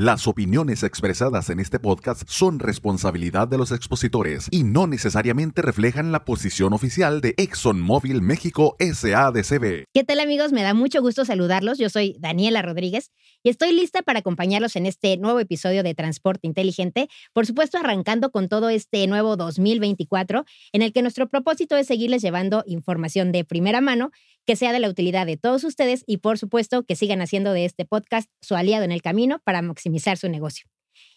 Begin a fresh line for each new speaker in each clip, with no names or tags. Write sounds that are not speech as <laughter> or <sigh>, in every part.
Las opiniones expresadas en este podcast son responsabilidad de los expositores y no necesariamente reflejan la posición oficial de ExxonMobil México SADCB.
¿Qué tal amigos? Me da mucho gusto saludarlos. Yo soy Daniela Rodríguez y estoy lista para acompañarlos en este nuevo episodio de Transporte Inteligente, por supuesto arrancando con todo este nuevo 2024 en el que nuestro propósito es seguirles llevando información de primera mano que sea de la utilidad de todos ustedes y por supuesto que sigan haciendo de este podcast su aliado en el camino para maximizar su negocio.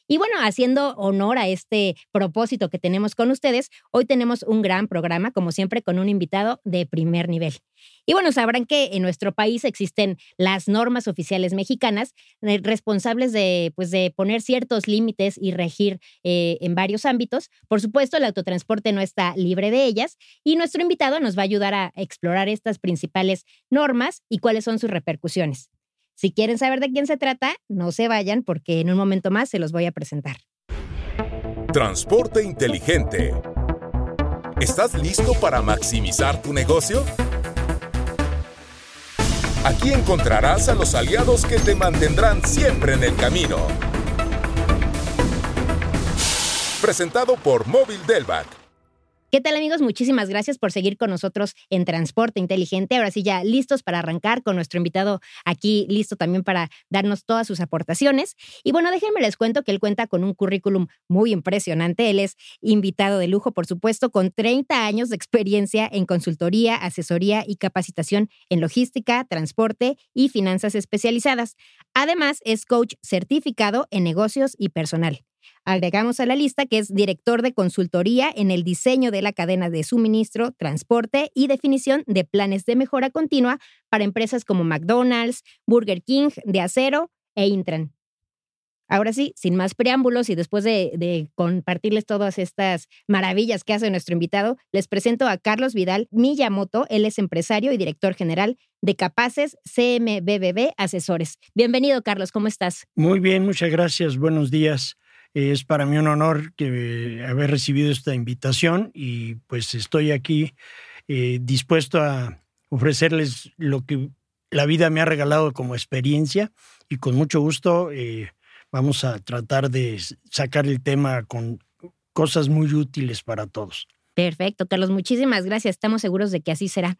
Y bueno, haciendo honor a este propósito que tenemos con ustedes, hoy tenemos un gran programa, como siempre, con un invitado de primer nivel. Y bueno, sabrán que en nuestro país existen las normas oficiales mexicanas eh, responsables de, pues, de poner ciertos límites y regir eh, en varios ámbitos. Por supuesto, el autotransporte no está libre de ellas y nuestro invitado nos va a ayudar a explorar estas principales normas y cuáles son sus repercusiones. Si quieren saber de quién se trata, no se vayan porque en un momento más se los voy a presentar.
Transporte inteligente. ¿Estás listo para maximizar tu negocio? Aquí encontrarás a los aliados que te mantendrán siempre en el camino. Presentado por Móvil Delvac
¿Qué tal amigos? Muchísimas gracias por seguir con nosotros en Transporte Inteligente. Ahora sí, ya listos para arrancar con nuestro invitado aquí, listo también para darnos todas sus aportaciones. Y bueno, déjenme les cuento que él cuenta con un currículum muy impresionante. Él es invitado de lujo, por supuesto, con 30 años de experiencia en consultoría, asesoría y capacitación en logística, transporte y finanzas especializadas. Además, es coach certificado en negocios y personal. Agregamos a la lista que es director de consultoría en el diseño de la cadena de suministro, transporte y definición de planes de mejora continua para empresas como McDonald's, Burger King, De Acero e Intran. Ahora sí, sin más preámbulos y después de, compartirles todas estas maravillas que hace nuestro invitado, les presento a Carlos Vidal Miyamoto. Él es empresario y director general de Capaces CMBBB Asesores. Bienvenido, Carlos, ¿cómo estás?
Muy bien, muchas gracias. Buenos días. Es para mí un honor que haber recibido esta invitación y pues estoy aquí eh, dispuesto a ofrecerles lo que la vida me ha regalado como experiencia y con mucho gusto eh, vamos a tratar de sacar el tema con cosas muy útiles para todos.
Perfecto, Carlos, muchísimas gracias. Estamos seguros de que así será.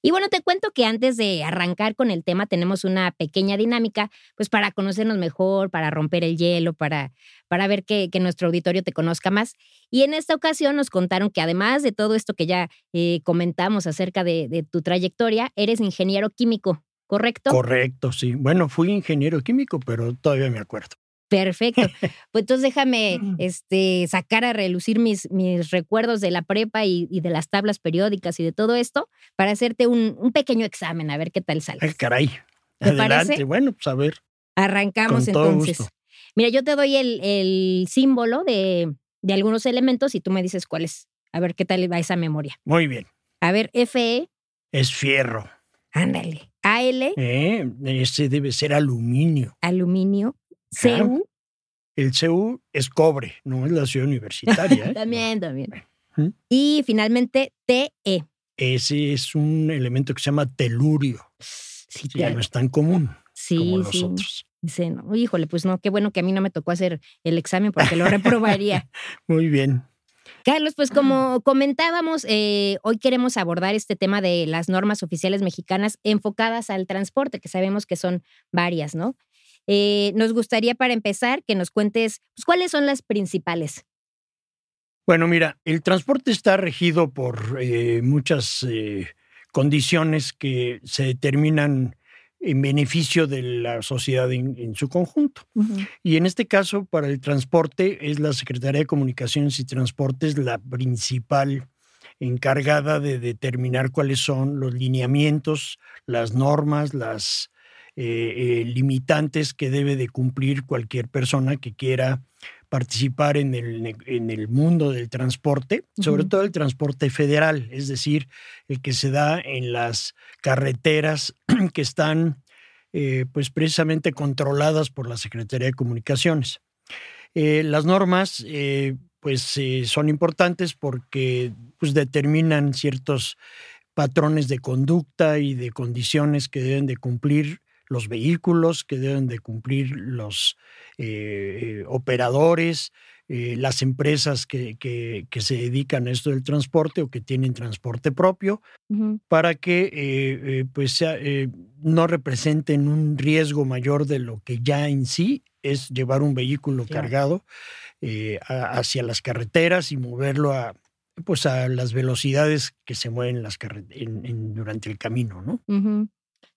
Y bueno, te cuento que antes de arrancar con el tema tenemos una pequeña dinámica, pues para conocernos mejor, para romper el hielo, para, para ver que, nuestro auditorio te conozca más. Y en esta ocasión nos contaron que además de todo esto que ya eh, comentamos acerca de, de tu trayectoria, eres ingeniero químico, ¿correcto?
Correcto, sí. Bueno, fui ingeniero químico, pero todavía me acuerdo.
Perfecto. <laughs> Pues entonces déjame este, sacar a relucir mis, mis recuerdos de la prepa y, de las tablas periódicas y de todo esto para hacerte un, pequeño examen, a ver qué tal sale.
Ay, caray. Adelante. Bueno, pues a ver.
Arrancamos entonces. Mira, yo te doy el, símbolo de, de, algunos elementos y tú me dices cuál es. A ver qué tal va esa memoria.
Muy bien.
A ver, FE.
Es fierro.
Ándale. AL.
Eh, ese debe ser aluminio.
Aluminio. CU.
El CU es cobre, no es la ciudad universitaria.
¿eh? <laughs> también, también. Y finalmente TE.
Ese es un elemento que se llama telurio. Sí, ya no es tan común sí, como los otros.
Dice, no, híjole, pues no, qué bueno que a mí no me tocó hacer el examen porque lo reprobaría. <laughs>
Muy bien.
Carlos, pues como comentábamos, eh, hoy queremos abordar este tema de las normas oficiales mexicanas enfocadas al transporte, que sabemos que son varias, ¿no? Eh, nos gustaría para empezar que nos cuentes pues, cuáles son las principales.
Bueno, mira, el transporte está regido por eh, muchas eh, condiciones que se determinan en beneficio de la sociedad en, su conjunto. Y en este caso, para el transporte, es la Secretaría de Comunicaciones y Transportes la principal encargada de determinar cuáles son los lineamientos, las normas, las eh, eh, limitantes que debe de cumplir cualquier persona que quiera participar en el, en el mundo del transporte, sobre todo el transporte federal, es decir, el que se da en las carreteras <clears throat> que están eh, pues precisamente controladas por la Secretaría de Comunicaciones. las normas pues son importantes porque pues, determinan ciertos patrones de conducta y de condiciones que deben de cumplir los vehículos que deben de cumplir los eh, operadores, eh, las empresas que, que, se dedican a esto del transporte o que tienen transporte propio, para que eh, pues no representen un riesgo mayor de lo que ya en sí es llevar un vehículo cargado hacia las carreteras y moverlo a, pues a las velocidades que se mueven las en, durante el camino, ¿no?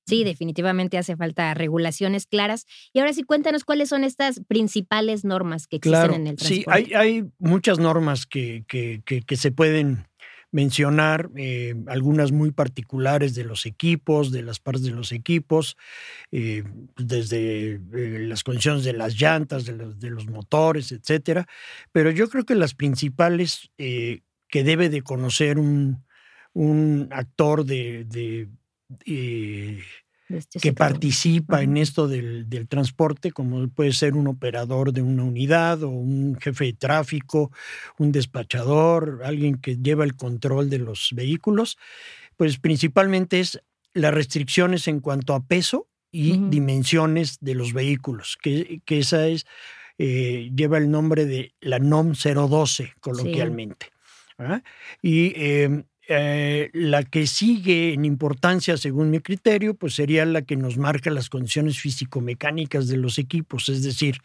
Sí, definitivamente hace falta regulaciones claras. Y ahora sí, cuéntanos cuáles son estas principales normas que existen en el transporte.
Sí, hay, hay muchas normas que, que, que, se pueden mencionar, eh, algunas muy particulares de los equipos, de las partes de los equipos, eh, desde eh, las condiciones de las llantas, de los, de los, motores, etcétera. Pero yo creo que las principales que debe de conocer un, un actor de, eh, este que participa en esto del, del, transporte, como puede ser un operador de una unidad o un jefe de tráfico, un despachador, alguien que lleva el control de los vehículos, pues principalmente es las restricciones en cuanto a peso y dimensiones de los vehículos, que, que esa es, eh, lleva el nombre de la NOM 012 coloquialmente. Y em, eh, la que sigue en importancia, según mi criterio, pues sería la que nos marca las condiciones físico-mecánicas de los equipos, es decir,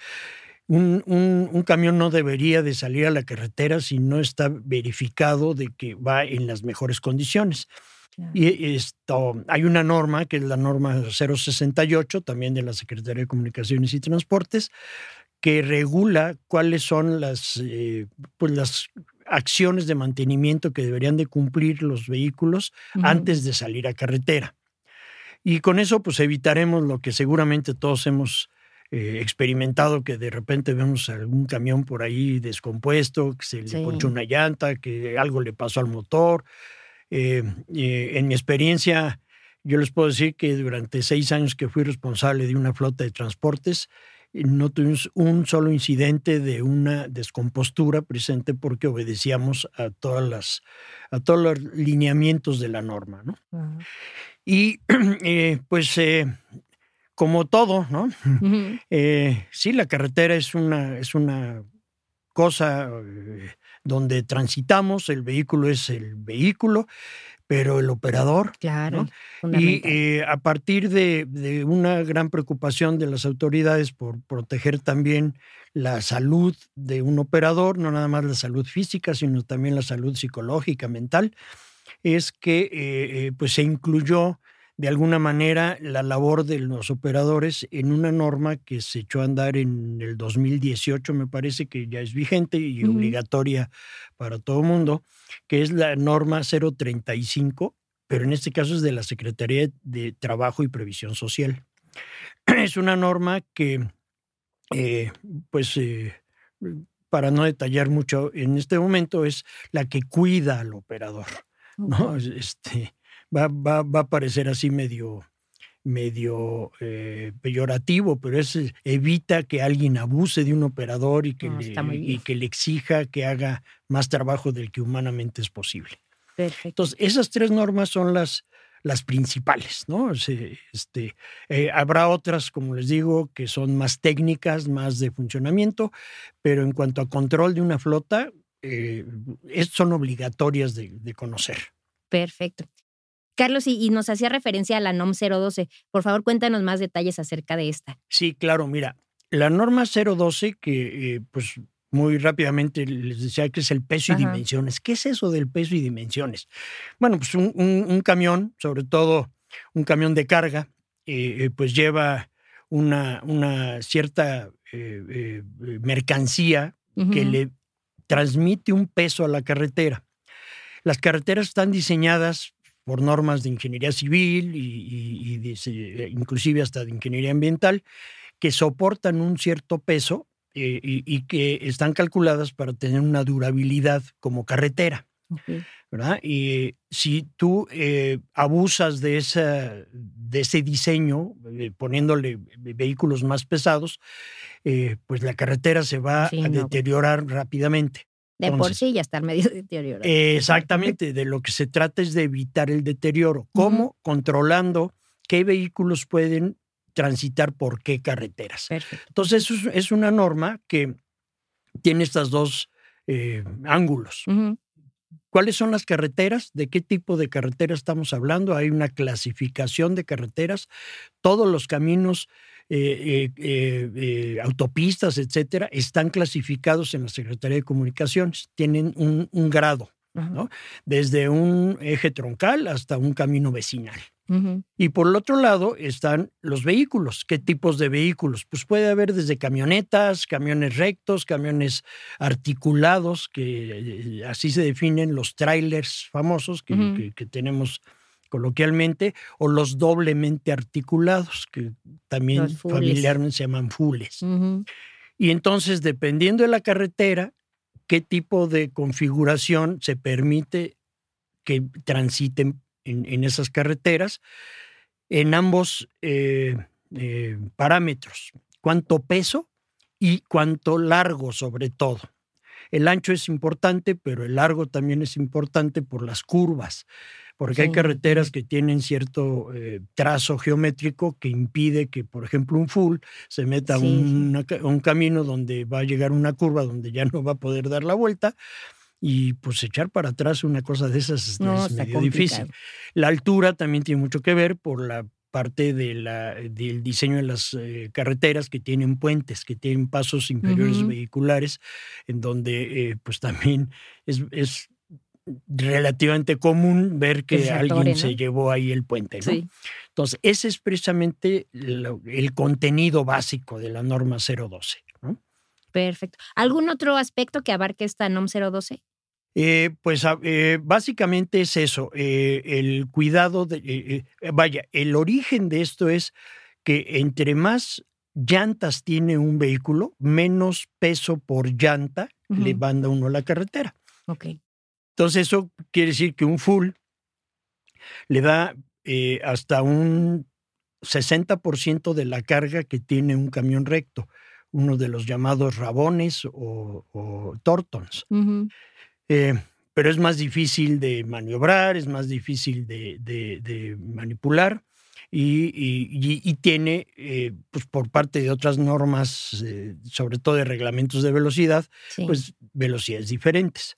un, un, camión no debería de salir a la carretera si no está verificado de que va en las mejores condiciones. Y esto, hay una norma, que es la norma 068, también de la Secretaría de Comunicaciones y Transportes, que regula cuáles son las, eh, pues las acciones de mantenimiento que deberían de cumplir los vehículos antes de salir a carretera. Y con eso pues evitaremos lo que seguramente todos hemos eh, experimentado, que de repente vemos algún camión por ahí descompuesto, que se le ponchó una llanta, que algo le pasó al motor. Eh, eh, en mi experiencia, yo les puedo decir que durante seis años que fui responsable de una flota de transportes, no tuvimos un solo incidente de una descompostura presente porque obedecíamos a todas las a todos los lineamientos de la norma, ¿no? Y <clears throat> eh, pues eh, como todo, ¿no? Eh, sí, la carretera es una es una cosa donde transitamos, el vehículo es el vehículo, pero el operador.
Claro.
Y eh, a partir de, una gran preocupación de las autoridades por proteger también la salud de un operador, no nada más la salud física, sino también la salud psicológica, mental, es que eh, eh, pues se incluyó de alguna manera la labor de los operadores en una norma que se echó a andar en el 2018, me parece que ya es vigente y obligatoria para todo el mundo, que es la norma 035, pero en este caso es de la Secretaría de Trabajo y Previsión Social. <clears throat> Es una norma que, eh, pues, eh, para no detallar mucho en este momento, es la que cuida al operador. ¿no? Este, va, va, va a parecer así medio, medio eh, peyorativo, pero es eh, evita que alguien abuse de un operador y que, le, y que le exija que haga más trabajo del que humanamente es posible.
Perfecto.
Entonces, esas tres normas son las, las principales, ¿no? Este, eh, habrá otras, como les digo, que son más técnicas, más de funcionamiento, pero en cuanto a control de una flota, son obligatorias de, de conocer.
Perfecto. Carlos, y, nos hacía referencia a la NOM 012. Por favor, cuéntanos más detalles acerca de esta.
Sí, claro, mira, la norma 012, que eh, pues muy rápidamente les decía que es el peso y dimensiones. ¿Qué es eso del peso y dimensiones? Bueno, pues un, camión, sobre todo un camión de carga, eh, eh, pues lleva una, una cierta mercancía que le transmite un peso a la carretera. Las carreteras están diseñadas por normas de ingeniería civil y, eh, inclusive hasta de ingeniería ambiental, que soportan un cierto peso eh, y, que están calculadas para tener una durabilidad como carretera. ¿verdad? Y si tú eh, abusas de, esa, de ese diseño, poniéndole vehículos más pesados, pues la carretera se va a deteriorar rápidamente.
De por sí ya está medio <laughs> deteriorado.
Exactamente, de lo que se trata es de evitar el deterioro. ¿Cómo? Controlando qué vehículos pueden transitar por qué carreteras.
Perfecto.
Entonces, es, es una norma que tiene estos dos eh, ángulos. ¿Cuáles son las carreteras? ¿De qué tipo de carreteras estamos hablando? Hay una clasificación de carreteras. Todos los caminos, eh, eh, eh, autopistas, etcétera, están clasificados en la Secretaría de Comunicaciones. Tienen un, un grado. ¿no? desde un eje troncal hasta un camino vecinal. Y por el otro lado están los vehículos. ¿Qué tipos de vehículos? Pues puede haber desde camionetas, camiones rectos, camiones articulados, que así se definen los trailers famosos que,
Ujú.
que- que tenemos coloquialmente, o los doblemente articulados, que también familiarmente se llaman fules. Y entonces, dependiendo de la carretera, qué tipo de configuración se permite que transiten en, en esas carreteras, en ambos eh, eh, parámetros, cuánto peso y cuánto largo sobre todo. El ancho es importante, pero el largo también es importante por las curvas, porque hay
Sí.
carreteras que tienen cierto eh, trazo geométrico que impide que, por ejemplo, un full se meta a
Sí,
a un camino donde va a llegar una curva donde ya no va a poder dar la vuelta y pues echar para atrás una cosa de esas es,
No,
es medio difícil. La altura también tiene mucho que ver por la parte de la, del diseño de las eh, carreteras que tienen puentes, que tienen pasos inferiores
Ujú.
vehiculares, en donde eh, pues también es, es relativamente común ver que
se
alguien
atore, ¿no?
se llevó ahí el puente. ¿no?
Sí.
Entonces, ese es precisamente el contenido básico de la norma 012. ¿no?
Perfecto. ¿Algún otro aspecto que abarque esta NOM 012?
Eh, pues a- eh, básicamente es eso, eh, el cuidado de, vaya, el origen de esto es que entre más llantas tiene un vehículo, menos peso por llanta le
Ujú.
manda uno a la carretera.
Ok.
Entonces eso quiere decir que un full le da eh, hasta un 60% de la carga que tiene un camión recto, uno de los llamados rabones o, o tortons. Eh, pero es más difícil de maniobrar, es más difícil de, de- de manipular y, y- y- y tiene, eh, pues por parte de otras normas, eh, sobre todo de reglamentos de velocidad,
Sí.
pues velocidades diferentes.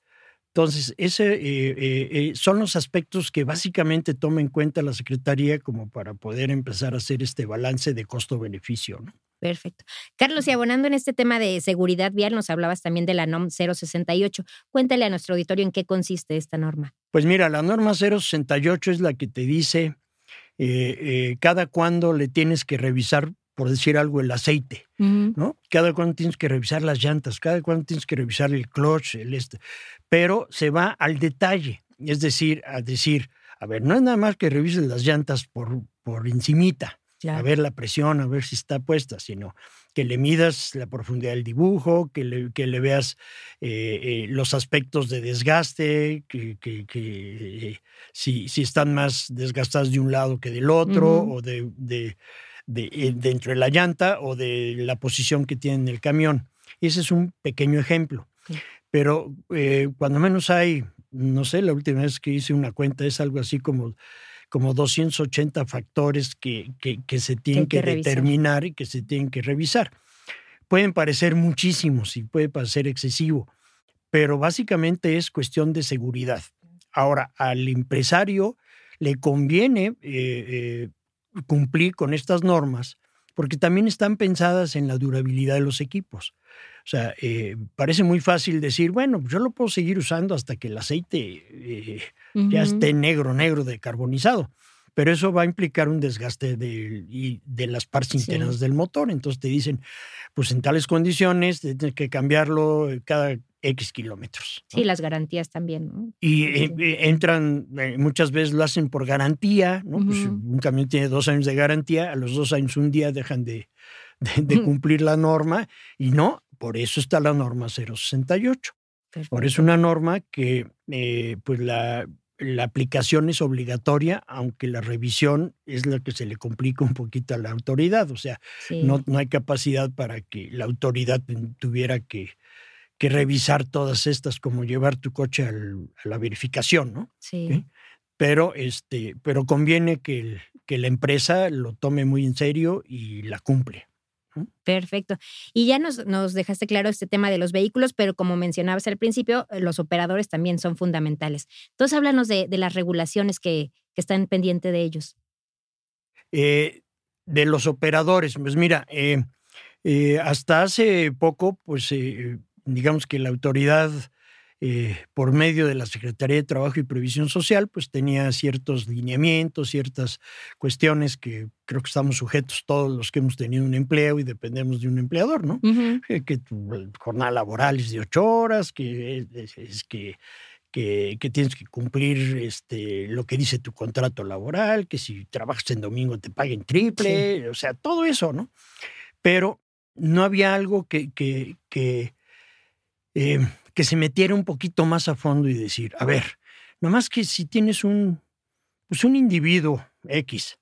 Entonces, ese eh, eh, eh, son los aspectos que básicamente toma en cuenta la Secretaría como para poder empezar a hacer este balance de costo-beneficio. ¿no?
Perfecto. Carlos, y abonando en este tema de seguridad vial, nos hablabas también de la NOM 068. Cuéntale a nuestro auditorio en qué consiste esta norma.
Pues mira, la norma 068 es la que te dice eh, eh, cada cuándo le tienes que revisar, por decir algo, el aceite. ¿no? Cada cuándo tienes que revisar las llantas, cada cuándo tienes que revisar el clutch, el este. Pero se va al detalle, es decir, a decir, a ver, no es nada más que revises las llantas por, por encimita,
Claro.
a ver la presión, a ver si está puesta, sino que le midas la profundidad del dibujo, que le, que le veas eh, eh, los aspectos de desgaste, que, que- que, eh, si, si están más desgastadas de un lado que del otro,
Ujú.
o de, de, de- eh, dentro de la llanta, o de la posición que tiene en el camión. Ese es un pequeño ejemplo.
Sí.
Pero eh, cuando menos hay, no sé, la última vez que hice una cuenta es algo así como como 280 factores que, que- que se tienen
que revisar.
determinar y que se tienen que revisar. Pueden parecer muchísimos y puede parecer excesivo, pero básicamente es cuestión de seguridad. Ahora, al empresario le conviene eh, eh, cumplir con estas normas porque también están pensadas en la durabilidad de los equipos. O sea, eh, parece muy fácil decir, bueno, yo lo puedo seguir usando hasta que el aceite eh, ya esté negro, negro de carbonizado. Pero eso va a implicar un desgaste de, de las partes
Sí.
internas del motor. Entonces te dicen, pues en tales condiciones tienes que cambiarlo cada X kilómetros. ¿no?
Sí, las garantías también. ¿no?
Y
Sí.
eh, eh, entran, eh, muchas veces lo hacen por garantía, ¿no? Pues,
Ujú.
un camión tiene dos años de garantía, a los dos años un día dejan de, de- de
Ujú.
cumplir la norma y no, por eso está la norma 068. Por
Perfecto.
eso una norma que eh, pues la, la aplicación es obligatoria, aunque la revisión es la que se le complica un poquito a la autoridad. O sea,
Sí.
no, no hay capacidad para que la autoridad tuviera que, que revisar todas estas, como llevar tu coche al- a la verificación, ¿no?
Sí.
pero, este, pero conviene que, que la empresa lo tome muy en serio y la cumple.
Perfecto. Y ya nos, nos, dejaste claro este tema de los vehículos, pero como mencionabas al principio, los operadores también son fundamentales. Entonces, háblanos de, de las regulaciones que, que, están pendientes de ellos.
Eh, de los operadores, pues mira, eh, eh, hasta hace poco, pues eh, digamos que la autoridad eh, por medio de la Secretaría de Trabajo y Previsión Social, pues tenía ciertos lineamientos, ciertas cuestiones que creo que estamos sujetos todos los que hemos tenido un empleo y dependemos de un empleador, ¿no? Que tu jornada laboral es de ocho horas, que es, que, que, tienes que cumplir este, lo que dice tu contrato laboral, que si trabajas en domingo te paguen triple, o sea, todo eso, ¿no? Pero no había algo que, que, que eh, que se metiera un poquito más a fondo y decir, a ver, nomás que si tienes un, pues un individuo X,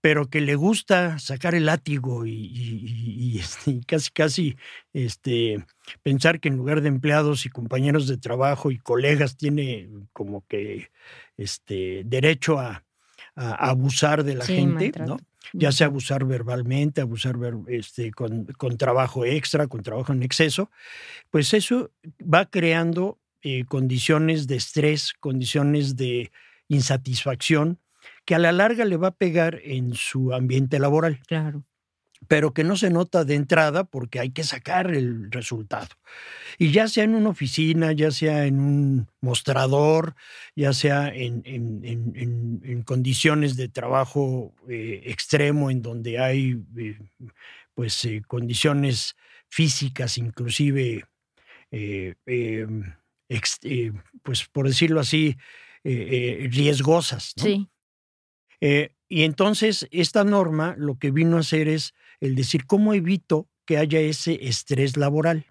pero que le gusta sacar el látigo y, este, casi, casi este, pensar que en lugar de empleados y compañeros de trabajo y colegas tiene como que este, derecho a, abusar de la gente, ¿no? Ya sea abusar verbalmente, abusar este, con, trabajo extra, con trabajo en exceso, pues eso va creando eh, condiciones de estrés, condiciones de insatisfacción, que a la larga le va a pegar en su ambiente laboral.
Claro
pero que no se nota de entrada porque hay que sacar el resultado. Y ya sea en una oficina, ya sea en un mostrador, ya sea en, condiciones de trabajo eh, extremo en donde hay eh, pues eh, condiciones físicas inclusive pues por decirlo así riesgosas.
Sí.
y entonces esta norma lo que vino a hacer es el decir, ¿cómo evito que haya ese estrés laboral?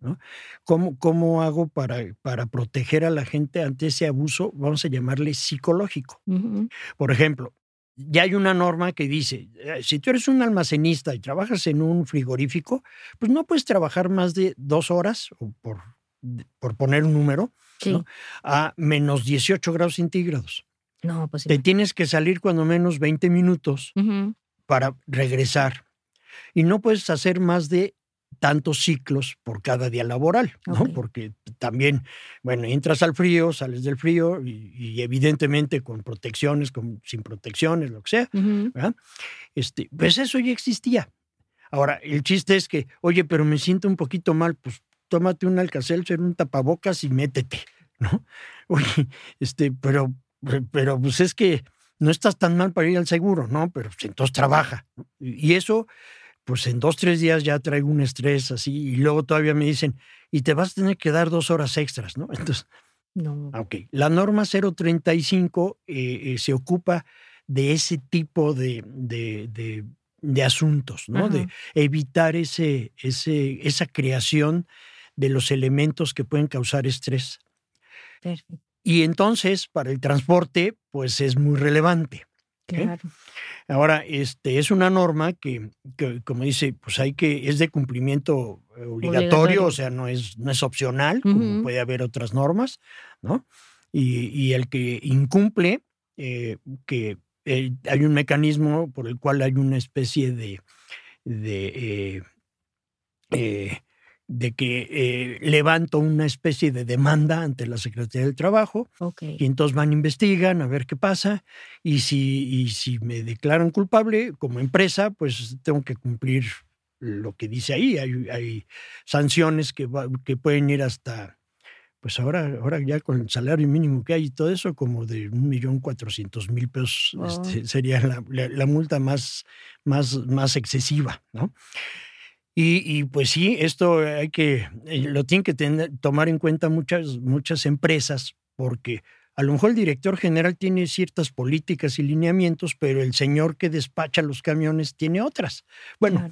¿no? ¿Cómo, ¿Cómo, hago para, para, proteger a la gente ante ese abuso, vamos a llamarle psicológico? Por ejemplo, ya hay una norma que dice, eh, si tú eres un almacenista y trabajas en un frigorífico, pues no puedes trabajar más de dos horas, o por, por poner un número, a menos 18 grados centígrados.
No, pues
Te tienes que salir cuando menos 20 minutos para regresar y no puedes hacer más de tantos ciclos por cada día laboral, ¿no? Porque también, bueno, entras al frío, sales del frío y, evidentemente con protecciones, con, sin protecciones, lo que sea, este, pues eso ya existía. Ahora, el chiste es que, oye, pero me siento un poquito mal, pues tómate un ser un tapabocas y métete, ¿no? <laughs> Oye, este, pero, pero pues es que no estás tan mal para ir al seguro, ¿no? Pero pues, entonces trabaja. Y eso pues en dos, tres días ya traigo un estrés así y luego todavía me dicen, y te vas a tener que dar dos horas extras, ¿no? <laughs> Entonces,
no.
Ok, la norma 035 eh, eh, se ocupa de ese tipo de, de, asuntos, ¿no? De evitar ese, ese, esa creación de los elementos que pueden causar estrés.
Perfecto.
Y entonces, para el transporte, pues es muy relevante.
Claro.
Ahora, este, es una norma que, como dice, pues hay que, es de cumplimiento eh, obligatorio, o sea, no es, no es opcional, como puede haber otras normas, ¿no? Y, el que incumple, eh, que eh, hay un mecanismo por el cual hay una especie de, de de que eh, levanto una especie de demanda ante la Secretaría del Trabajo y entonces van, investigan a ver qué pasa y si, y si me declaran culpable como empresa, pues tengo que cumplir lo que dice ahí. Hay, hay sanciones que, que pueden ir hasta, pues ahora, ahora ya con el salario mínimo que hay y todo eso, como de un millón cuatrocientos mil pesos este, sería la, la, multa más, más, más excesiva, ¿no? Y, pues sí, esto hay que, eh, lo tienen que tener, tomar en cuenta muchas, muchas empresas, porque a lo mejor el director general tiene ciertas políticas y lineamientos, pero el señor que despacha los camiones tiene otras. Bueno,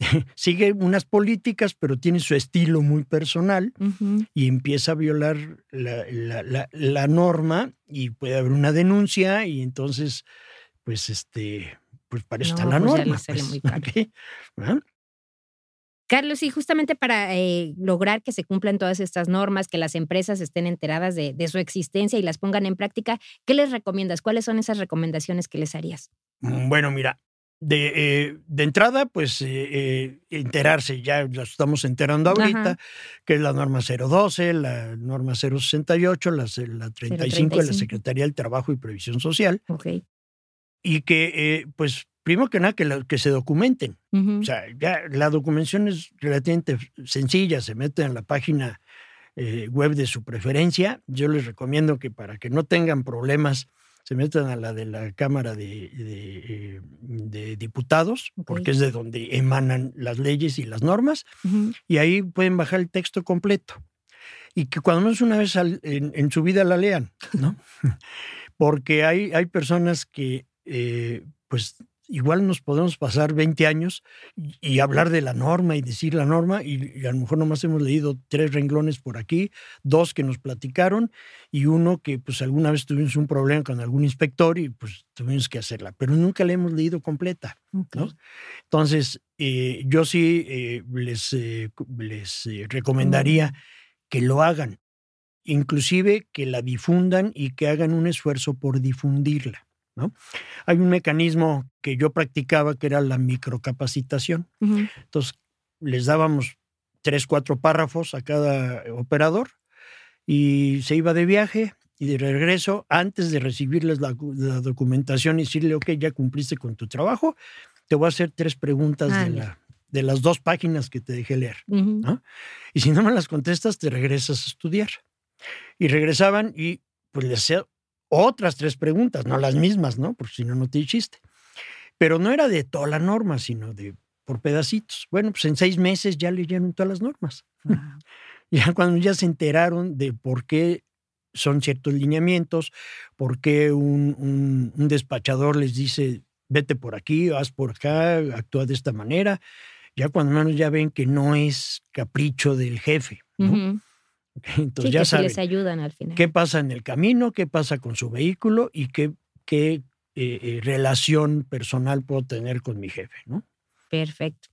<laughs> sigue unas políticas, pero tiene su estilo muy personal y empieza a violar la, norma y puede haber una denuncia y entonces, pues este, pues para eso está la
pues
norma.
Pues, <laughs> Carlos, y justamente para eh, lograr que se cumplan todas estas normas, que las empresas estén enteradas de, su existencia y las pongan en práctica, ¿qué les recomiendas? ¿Cuáles son esas recomendaciones que les harías?
Mm, bueno, mira, de, eh, de entrada, pues eh, enterarse, ya lo estamos enterando ahorita, que es la norma 012, la norma 068, la, la 35 de la Secretaría del Trabajo y Previsión Social.
Okay.
Y que, pues, primero que nada, que, que se documenten. O sea, ya la documentación es relativamente sencilla, se mete en la página eh, web de su preferencia. Yo les recomiendo que para que no tengan problemas, se metan a la de la Cámara de, de, Diputados, porque es de donde emanan las leyes y las normas, y ahí pueden bajar el texto completo. Y que cuando menos una vez en, su vida la lean, ¿no? <laughs> porque hay, hay personas que, eh, pues, igual nos podemos pasar 20 años y, hablar de la norma y decir la norma y, a lo mejor nomás hemos leído tres renglones por aquí, dos que nos platicaron y uno que pues alguna vez tuvimos un problema con algún inspector y pues tuvimos que hacerla, pero nunca la hemos leído completa. Entonces, eh, yo sí eh, les, eh, les recomendaría que lo hagan, inclusive que la difundan y que hagan un esfuerzo por difundirla. Hay un mecanismo que yo practicaba que era la microcapacitación. Entonces, les dábamos tres, cuatro párrafos a cada operador y se iba de viaje y de regreso, antes de recibirles la, documentación y decirle, ok, ya cumpliste con tu trabajo, te voy a hacer tres preguntas de, la, de, las dos páginas que te dejé leer. Y si no me las contestas, te regresas a estudiar. Y regresaban y pues les otras tres preguntas, no las mismas, ¿no? Porque si no, no te chiste. Pero no era de toda la norma, sino de por pedacitos. Bueno, pues en seis meses ya leyeron todas las normas. <laughs> ya cuando ya se enteraron de por qué son ciertos lineamientos, por qué un, despachador les dice, vete por aquí, haz por acá, actúa de esta manera, ya cuando menos ya ven que no es capricho del jefe. ¿no?
Entonces ya saben les ayudan al final.
qué pasa en el camino, qué pasa con su vehículo y qué, qué eh, eh, relación personal puedo tener con mi jefe, ¿no?
Perfecto.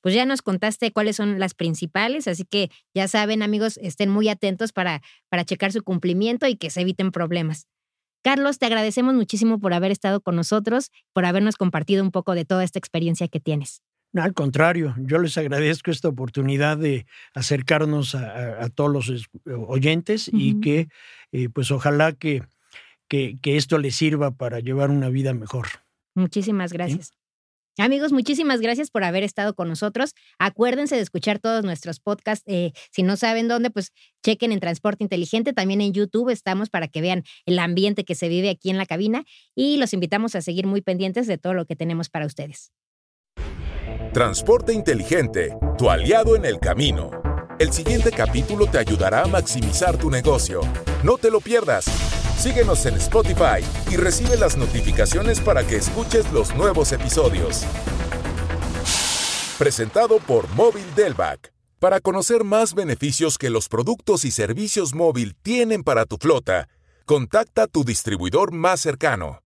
Pues ya nos contaste cuáles son las principales, así que ya saben, amigos, estén muy atentos para, para checar su cumplimiento y que se eviten problemas. Carlos, te agradecemos muchísimo por haber estado con nosotros, por habernos compartido un poco de toda esta experiencia que tienes.
Al contrario, yo les agradezco esta oportunidad de acercarnos a, todos los oyentes y que, eh, pues ojalá que, que, esto les sirva para llevar una vida mejor.
Muchísimas gracias. Amigos, muchísimas gracias por haber estado con nosotros. Acuérdense de escuchar todos nuestros podcasts. Eh, si no saben dónde, pues chequen en Transporte Inteligente. También en YouTube estamos para que vean el ambiente que se vive aquí en la cabina y los invitamos a seguir muy pendientes de todo lo que tenemos para ustedes.
Transporte inteligente, tu aliado en el camino. El siguiente capítulo te ayudará a maximizar tu negocio. No te lo pierdas. Síguenos en Spotify y recibe las notificaciones para que escuches los nuevos episodios. Presentado por Móvil Delvac. Para conocer más beneficios que los productos y servicios móvil tienen para tu flota, contacta a tu distribuidor más cercano.